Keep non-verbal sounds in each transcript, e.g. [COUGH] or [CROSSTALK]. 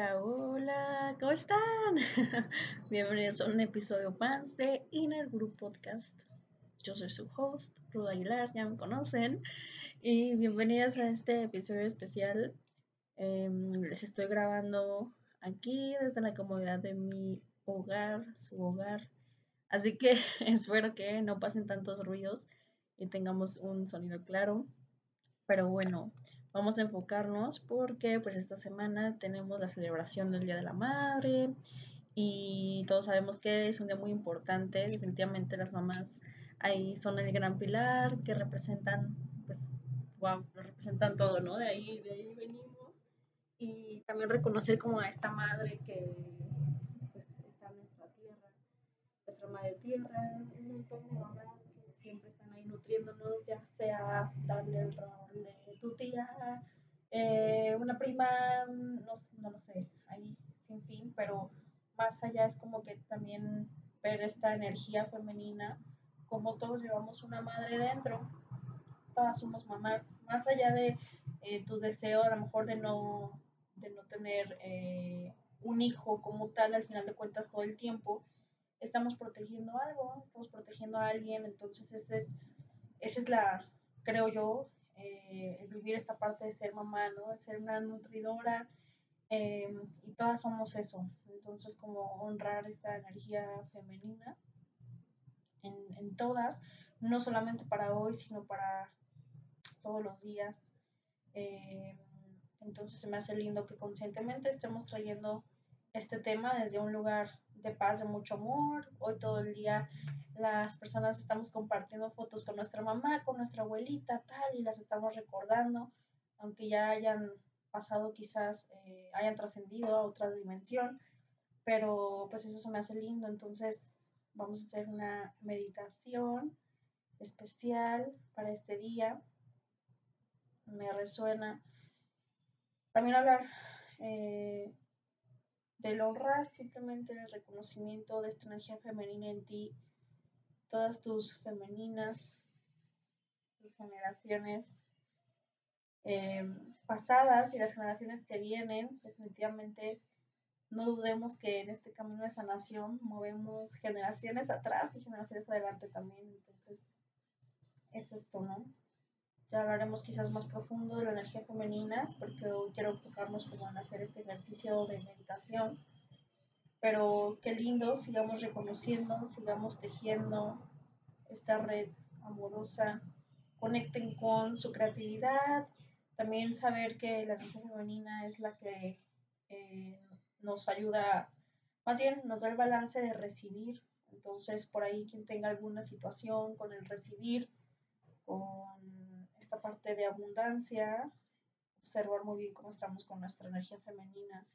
Hola, hola, ¿cómo están? [LAUGHS] Bienvenidos a un episodio más de Inner Group Podcast. Yo soy su host, Ruda Aguilar, ya me conocen. Y bienvenidas a este episodio especial. Em, les estoy grabando aquí desde la comodidad de mi hogar, su hogar. Así que [LAUGHS] espero que no pasen tantos ruidos y tengamos un sonido claro. Pero bueno, vamos a enfocarnos porque pues esta semana tenemos la celebración del Día de la Madre y todos sabemos que es un día muy importante, definitivamente las mamás ahí son el gran pilar que representan pues wow, representan todo, ¿no? De ahí de ahí venimos y también reconocer como a esta madre que pues, está en nuestra tierra, nuestra madre tierra, un montón de mamás que siempre ahí nutriéndonos, ya sea darle el rol de tu tía, eh, una prima, no, no lo sé, ahí sin fin, pero más allá es como que también ver esta energía femenina, como todos llevamos una madre dentro, todas somos mamás, más allá de eh, tu deseo a lo mejor de no, de no tener eh, un hijo como tal, al final de cuentas todo el tiempo, estamos protegiendo algo, estamos protegiendo a alguien, entonces es, esa es la, creo yo, eh, vivir esta parte de ser mamá, ¿no? De ser una nutridora em, y todas somos eso. Entonces, como honrar esta energía femenina en, en todas, no solamente para hoy, sino para todos los días. Em, entonces se me hace lindo que conscientemente estemos trayendo este tema desde un lugar de paz, de mucho amor. Hoy todo el día las personas estamos compartiendo fotos con nuestra mamá, con nuestra abuelita, tal, y las estamos recordando, aunque ya hayan pasado quizás, eh, hayan trascendido a otra dimensión, pero pues eso se me hace lindo, entonces vamos a hacer una meditación especial para este día. Me resuena también hablar eh, del honrar, simplemente el reconocimiento de esta energía femenina en ti todas tus femeninas, tus generaciones eh, pasadas y las generaciones que vienen, definitivamente no dudemos que en este camino de sanación movemos generaciones atrás y generaciones adelante también. Entonces, es esto, ¿no? Ya hablaremos quizás más profundo de la energía femenina, porque hoy quiero enfocarnos como en hacer este ejercicio de meditación. Pero qué lindo, sigamos reconociendo, sigamos tejiendo esta red amorosa, conecten con su creatividad, también saber que la energía femenina es la que eh, nos ayuda, más bien nos da el balance de recibir, entonces por ahí quien tenga alguna situación con el recibir, con esta parte de abundancia, observar muy bien cómo estamos con nuestra energía femenina,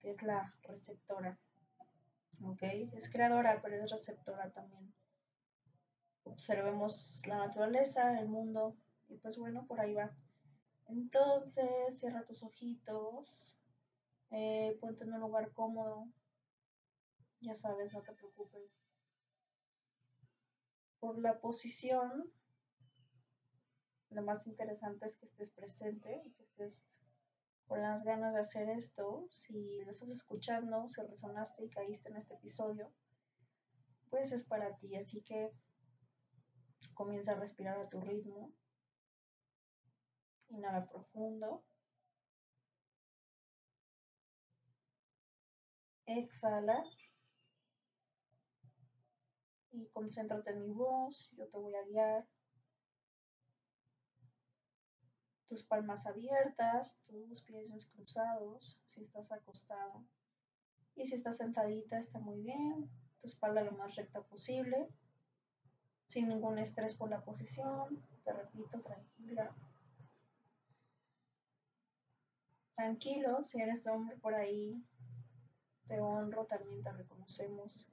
que es la receptora. ¿ok? Es creadora, pero es receptora también. Observemos la naturaleza, el mundo, y pues bueno, por ahí va. Entonces, cierra tus ojitos, eh, ponte en un lugar cómodo, ya sabes, no te preocupes. Por la posición, lo más interesante es que estés presente que estés con las ganas de hacer esto, si lo estás escuchando, si resonaste y caíste en este episodio, pues es para ti. Así que comienza a respirar a tu ritmo. Inhala profundo. Exhala. Y concéntrate en mi voz. Yo te voy a guiar. Tus palmas abiertas, tus pies cruzados, si estás acostada. Y si estás sentadita, está muy bien. Tu espalda lo más recta posible, sin ningún estrés por la posición. Te repito, tranquila. Tranquilo, si eres hombre por ahí, te honro, también te reconocemos.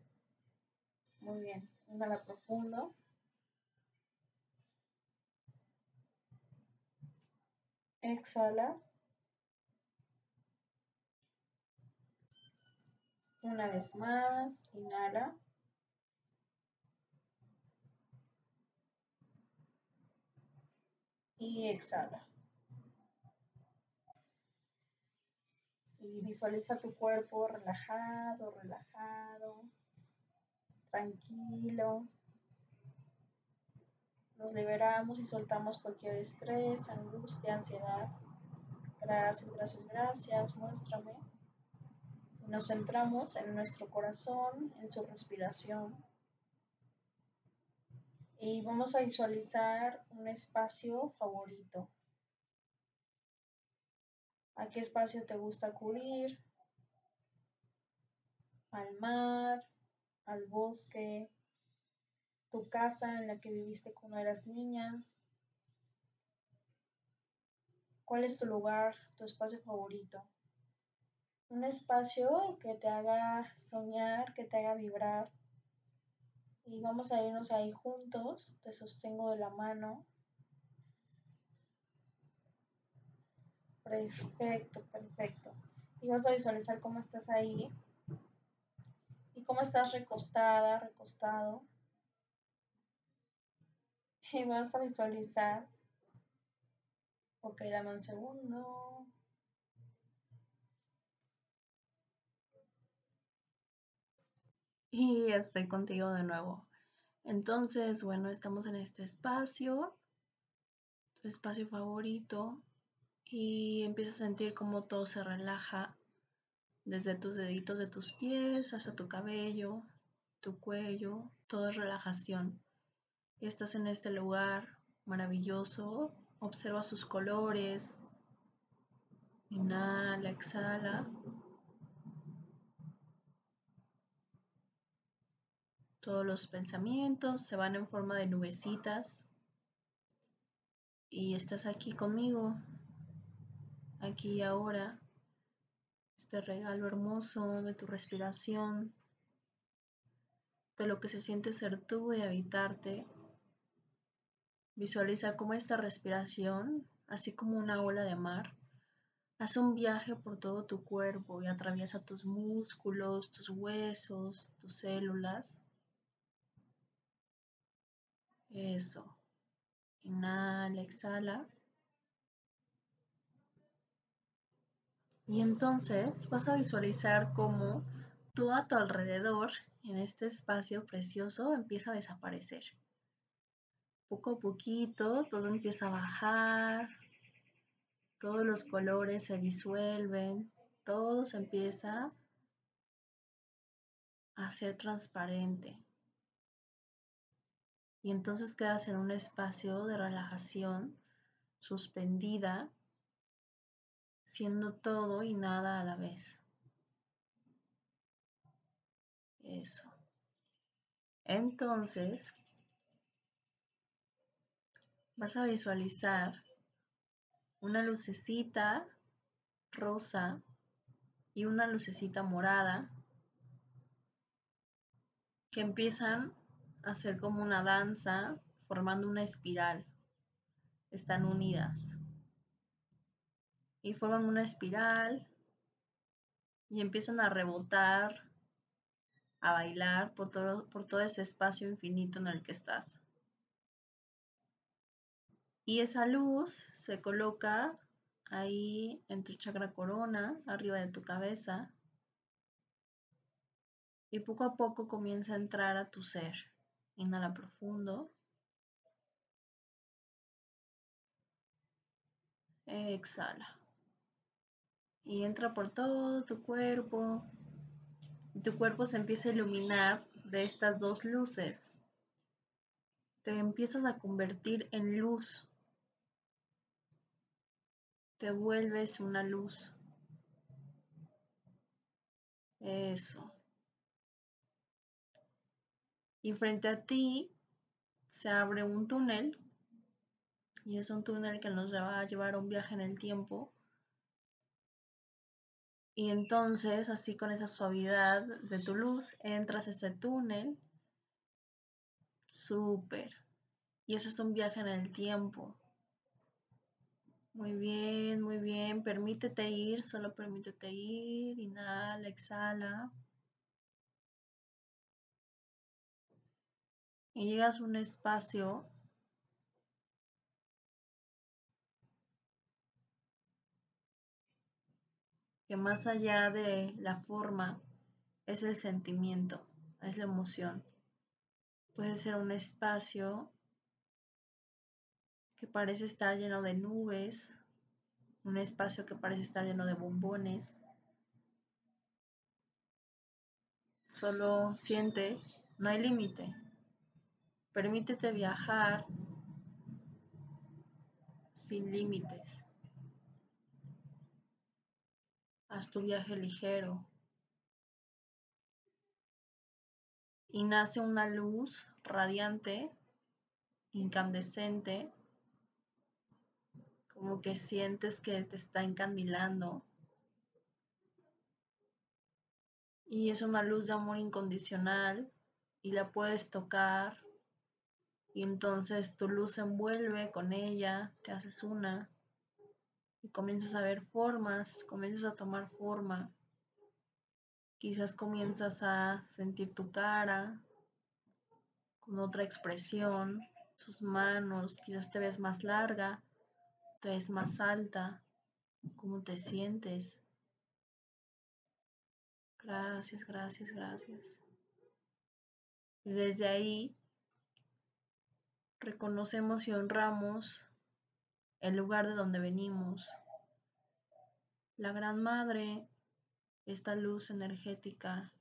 Muy bien, inhala profundo. Exhala. Una vez más, inhala. Y exhala. y visualiza tu cuerpo relajado, relajado, tranquilo. Nos liberamos y soltamos cualquier estrés, angustia, ansiedad. Gracias, gracias, gracias. Muéstrame. Nos centramos en nuestro corazón, en su respiración. Y vamos a visualizar un espacio favorito. ¿A qué espacio te gusta acudir? Al mar, al bosque, tu casa en la que viviste cuando eras niña. ¿Cuál es tu lugar, tu espacio favorito? Un espacio que te haga soñar, que te haga vibrar. Y vamos a irnos ahí juntos. Te sostengo de la mano. Perfecto, perfecto. Y vas a visualizar cómo estás ahí y cómo estás recostada, recostado. Y vas a visualizar. Ok, dame un segundo. Y estoy contigo de nuevo. Entonces, bueno, estamos en este espacio, tu espacio favorito, y empiezas a sentir cómo todo se relaja desde tus deditos de tus pies hasta tu cabello, tu cuello, todo es relajación. Estás en este lugar maravilloso, observa sus colores, inhala, exhala. Todos los pensamientos se van en forma de nubecitas y estás aquí conmigo aquí y ahora, este regalo hermoso de tu respiración, de lo que se siente ser tú y habitarte. Visualiza cómo esta respiración, así como una ola de mar, hace un viaje por todo tu cuerpo y atraviesa tus músculos, tus huesos, tus células. Eso. Inhala, exhala. Y entonces vas a visualizar cómo todo a tu alrededor, en este espacio precioso, empieza a desaparecer. Poco a poquito todo empieza a bajar, todos los colores se disuelven, todo se empieza a ser transparente. Y entonces quedas en un espacio de relajación suspendida siendo todo y nada a la vez. Eso. Entonces, vas a visualizar una lucecita rosa y una lucecita morada que empiezan a hacer como una danza formando una espiral. Están unidas y forman una espiral y empiezan a rebotar, a bailar por todo, por todo ese espacio infinito en el que estás. Y esa luz se coloca ahí en tu chakra corona, arriba de tu cabeza, y poco a poco comienza a entrar a tu ser. Inhala profundo. Exhala y entra por todo tu cuerpo. Tu cuerpo se empieza a iluminar de estas dos luces. Te empiezas a convertir en luz. Te vuelves una luz. Eso. Y frente a ti se abre un túnel. Y es un túnel que nos va a llevar a un viaje en el tiempo y entonces, así con esa suavidad de tu luz, entras a ese túnel. Súper. Y eso es un viaje en el tiempo. Muy bien, muy bien. Permítete ir, solo permítete ir. Inhala, exhala. Y llegas a un espacio que más allá de la forma es el sentimiento, es la emoción. Puede ser un espacio que parece estar lleno de nubes, un espacio que parece estar lleno de bombones. Solo siente, no hay límite. Permítete viajar sin límites. Haz tu viaje ligero. Y nace una luz radiante, incandescente, como que sientes que te está encandilando. Y es una luz de amor incondicional y la puedes tocar y entonces tu luz se envuelve con ella, te haces una y comienzas a ver formas, comienzas a tomar forma. Quizás comienzas a sentir tu cara con otra expresión, tus manos, quizás te ves más larga, ves más alta, cómo te sientes. Gracias, gracias, gracias. Y desde ahí reconocemos y honramos el lugar de donde venimos. La Gran Madre, esta luz energética,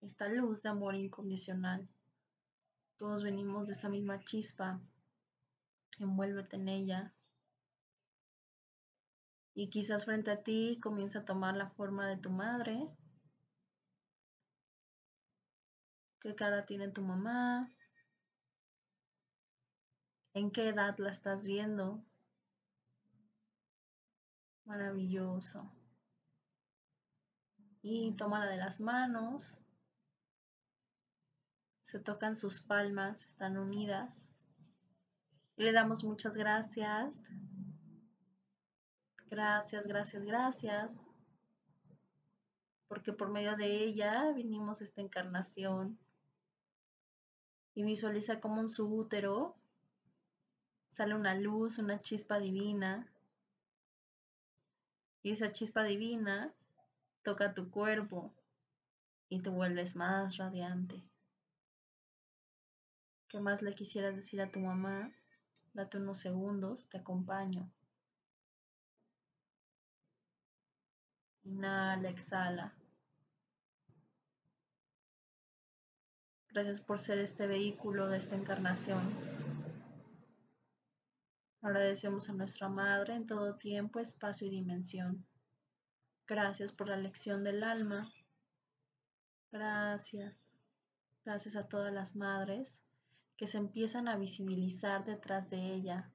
esta luz de amor incondicional. Todos venimos de esa misma chispa. Envuélvete en ella. Y quizás frente a ti comienza a tomar la forma de tu madre. ¿Qué cara tiene tu mamá? ¿En qué edad la estás viendo? Maravilloso. Y tómala de las manos. Se tocan sus palmas, están unidas. Le damos muchas gracias. Gracias, gracias, gracias. Porque por medio de ella vinimos esta encarnación. Y visualiza como en su útero sale una luz, una chispa divina. Y esa chispa divina toca tu cuerpo y te vuelves más radiante. ¿Qué más le quisieras decir a tu mamá? Date unos segundos, te acompaño. Inhala, exhala. Gracias por ser este vehículo de esta encarnación. Agradecemos a nuestra Madre en todo tiempo, espacio y dimensión. Gracias por la lección del alma. Gracias. Gracias a todas las madres que se empiezan a visibilizar detrás de ella.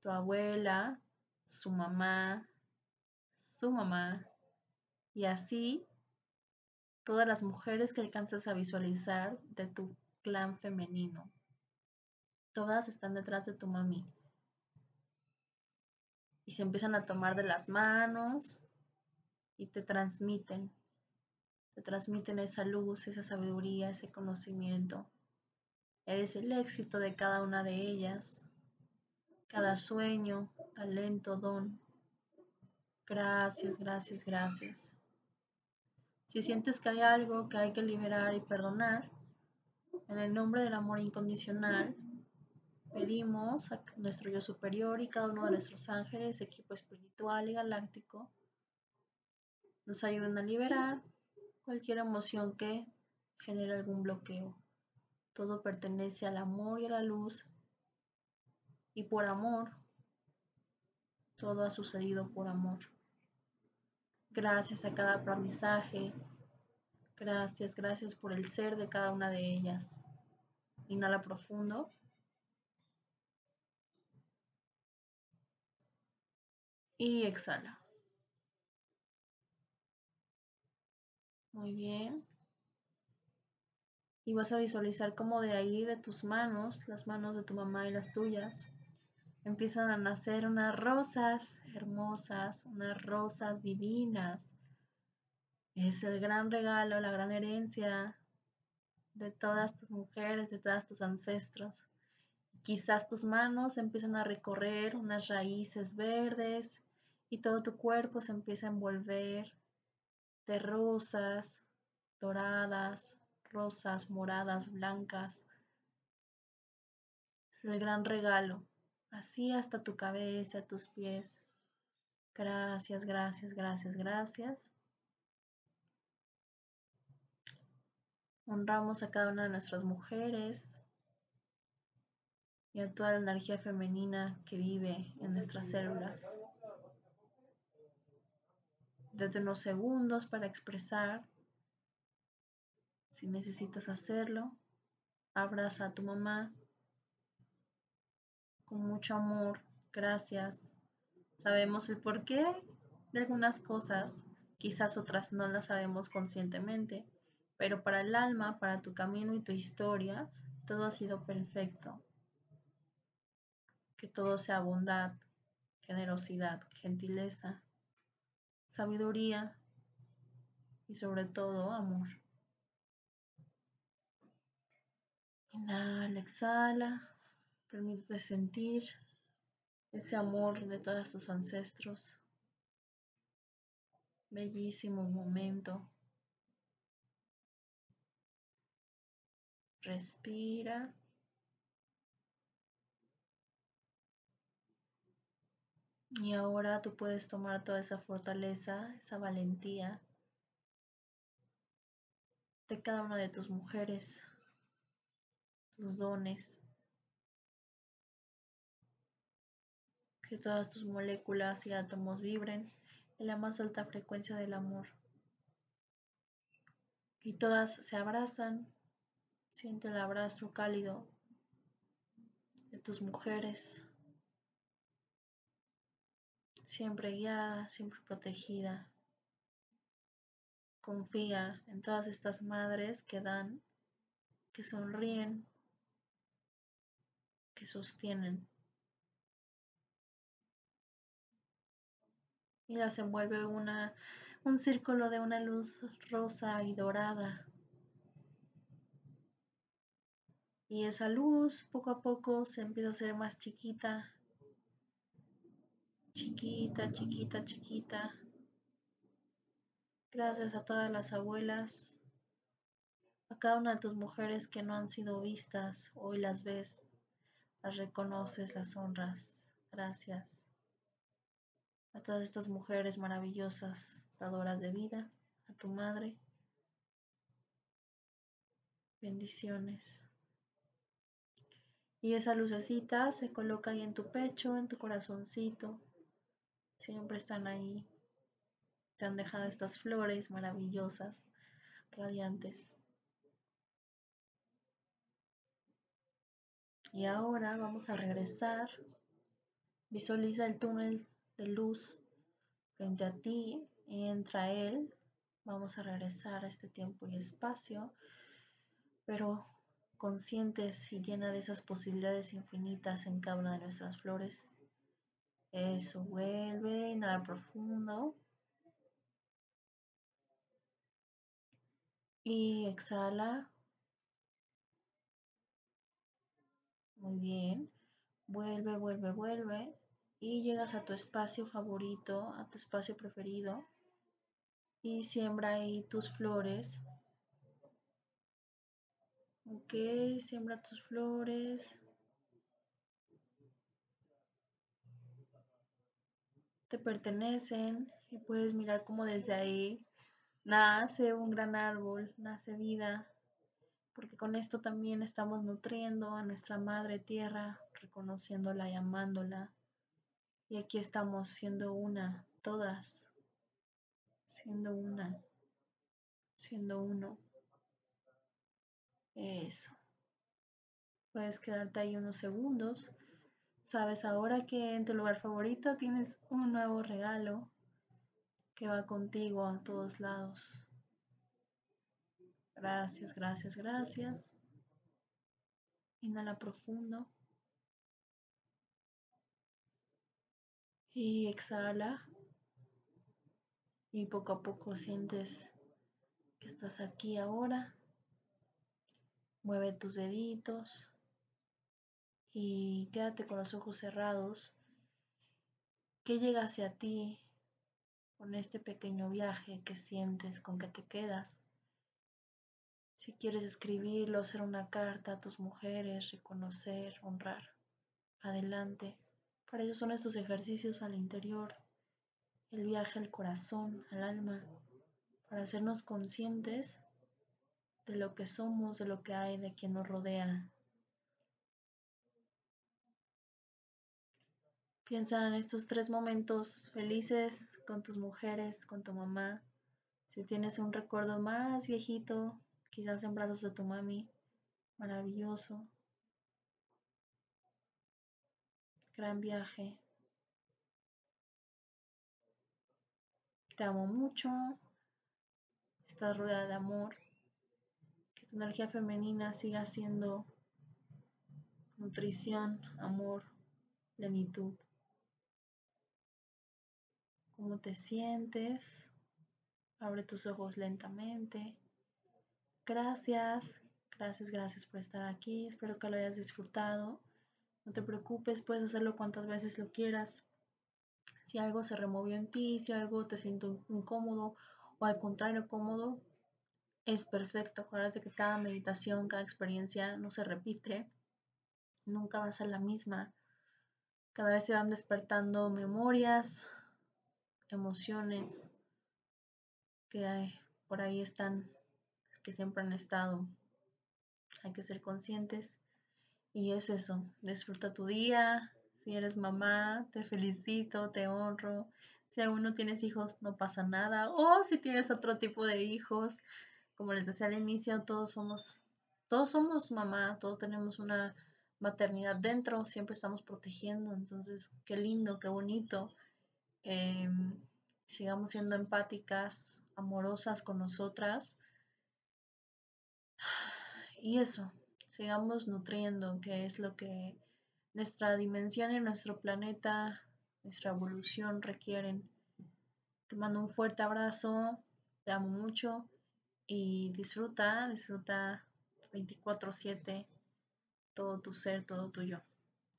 Tu abuela, su mamá, su mamá. Y así todas las mujeres que alcanzas a visualizar de tu clan femenino. Todas están detrás de tu mami. Y se empiezan a tomar de las manos y te transmiten. Te transmiten esa luz, esa sabiduría, ese conocimiento. Eres el éxito de cada una de ellas. Cada sueño, talento, don. Gracias, gracias, gracias. Si sientes que hay algo que hay que liberar y perdonar, en el nombre del amor incondicional, Pedimos a nuestro yo superior y cada uno de nuestros ángeles, equipo espiritual y galáctico, nos ayuden a liberar cualquier emoción que genere algún bloqueo. Todo pertenece al amor y a la luz y por amor, todo ha sucedido por amor. Gracias a cada aprendizaje, gracias, gracias por el ser de cada una de ellas. Inhala profundo. y exhala. Muy bien. Y vas a visualizar cómo de ahí, de tus manos, las manos de tu mamá y las tuyas, empiezan a nacer unas rosas hermosas, unas rosas divinas. Es el gran regalo, la gran herencia de todas tus mujeres, de todos tus ancestros. Quizás tus manos empiezan a recorrer unas raíces verdes y todo tu cuerpo se empieza a envolver de rosas, doradas, rosas, moradas, blancas. Es el gran regalo, así hasta tu cabeza, tus pies. Gracias, gracias, gracias, gracias. Honramos a cada una de nuestras mujeres y a toda la energía femenina que vive en nuestras células. Date unos segundos para expresar. Si necesitas hacerlo, abraza a tu mamá con mucho amor. Gracias. Sabemos el porqué de algunas cosas, quizás otras no las sabemos conscientemente, pero para el alma, para tu camino y tu historia, todo ha sido perfecto. Que todo sea bondad, generosidad, gentileza, sabiduría y sobre todo amor. Inhala, exhala, permítete sentir ese amor de todos tus ancestros. Bellísimo momento. Respira. Y ahora tú puedes tomar toda esa fortaleza, esa valentía de cada una de tus mujeres, tus dones, que todas tus moléculas y átomos vibren en la más alta frecuencia del amor. Y todas se abrazan, siente el abrazo cálido de tus mujeres siempre guiada, siempre protegida. Confía en todas estas madres que dan, que sonríen, que sostienen. Y las envuelve una, un círculo de una luz rosa y dorada. Y esa luz poco a poco se empieza a hacer más chiquita chiquita, chiquita, chiquita. Gracias a todas las abuelas, a cada una de tus mujeres que no han sido vistas, hoy las ves, las reconoces, las honras. Gracias. A todas estas mujeres maravillosas, dadoras de vida, a tu madre. Bendiciones. Y esa lucecita se coloca ahí en tu pecho, en tu corazoncito, Siempre están ahí. Te han dejado estas flores maravillosas, radiantes. Y ahora vamos a regresar. Visualiza el túnel de luz frente a ti entra él. Vamos a regresar a este tiempo y espacio, pero conscientes y llena de esas posibilidades infinitas en cada una de nuestras flores eso, vuelve, inhala profundo. Y exhala. Muy bien. Vuelve, vuelve, vuelve. Y llegas a tu espacio favorito, a tu espacio preferido. Y siembra ahí tus flores. Ok, siembra tus flores. te pertenecen y puedes mirar cómo desde ahí nace un gran árbol, nace vida, porque con esto también estamos nutriendo a nuestra madre tierra, reconociéndola y amándola. Y aquí estamos siendo una, todas, siendo una, siendo uno. Eso. Puedes quedarte ahí unos segundos Sabes ahora que en tu lugar favorito tienes un nuevo regalo que va contigo a todos lados. Gracias, gracias, gracias. Inhala profundo. Y exhala. Y poco a poco sientes que estás aquí ahora. Mueve tus deditos y quédate con los ojos cerrados. ¿Qué llega hacia ti con este pequeño viaje que sientes, con que te quedas? Si quieres escribirlo, hacer una carta a tus mujeres, reconocer, honrar, adelante. Para eso son estos ejercicios al interior, el viaje al corazón, al alma, para hacernos conscientes de lo que somos, de lo que hay, de quien nos rodea. Piensa en estos tres momentos felices con tus mujeres, con tu mamá. Si tienes un recuerdo más viejito, quizás en brazos de tu mami, maravilloso. Gran viaje. Te amo mucho. Estás rodeada de amor. Que tu energía femenina siga siendo nutrición, amor, plenitud. ¿Cómo te sientes? Abre tus ojos lentamente. Gracias, gracias, gracias por estar aquí. Espero que lo hayas disfrutado. No te preocupes, puedes hacerlo cuantas veces lo quieras. Si algo se removió en ti, si algo te siento incómodo o al contrario cómodo, es perfecto. Acuérdate que cada meditación, cada experiencia no se repite. Nunca va a ser la misma. Cada vez se van despertando memorias, emociones que por ahí están, que siempre han estado. Hay que ser conscientes. Y es eso, disfruta tu día. Si eres mamá, te felicito, te honro. Si aún no tienes hijos, no pasa nada. O si tienes otro tipo de hijos, como les decía al inicio, todos somos, todos somos mamá, todos tenemos una maternidad dentro, siempre estamos protegiendo. Entonces, qué lindo, qué bonito Em, sigamos siendo empáticas, amorosas con nosotras. Y eso, sigamos nutriendo, que es lo que nuestra dimensión y nuestro planeta, nuestra evolución requieren. Te mando un fuerte abrazo, te amo mucho y disfruta, disfruta 24/7 todo tu ser, todo tuyo.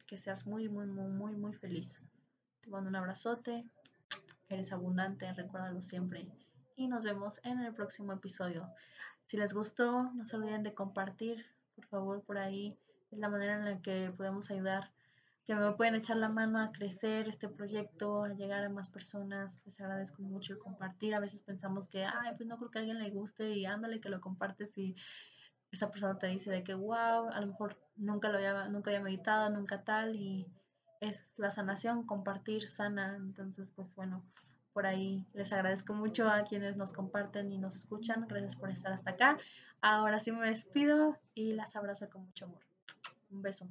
Que seas muy, muy, muy, muy, muy feliz. Te mando un abrazote, eres abundante, recuérdalo siempre. Y nos vemos en el próximo episodio. Si les gustó, no se olviden de compartir, por favor, por ahí. Es la manera en la que podemos ayudar, que me pueden echar la mano a crecer este proyecto, a llegar a más personas. Les agradezco mucho compartir. A veces pensamos que, ay, pues no creo que a alguien le guste y ándale que lo compartes y esta persona te dice de que, wow, a lo mejor nunca lo había, nunca había meditado, nunca tal y es la sanación, compartir sana. Entonces, pues bueno, ahí les agradezco mucho a quienes nos comparten y nos escuchan. Gracias por estar hasta acá. Ahora sí me despido y las abrazo con mucho amor. Un beso.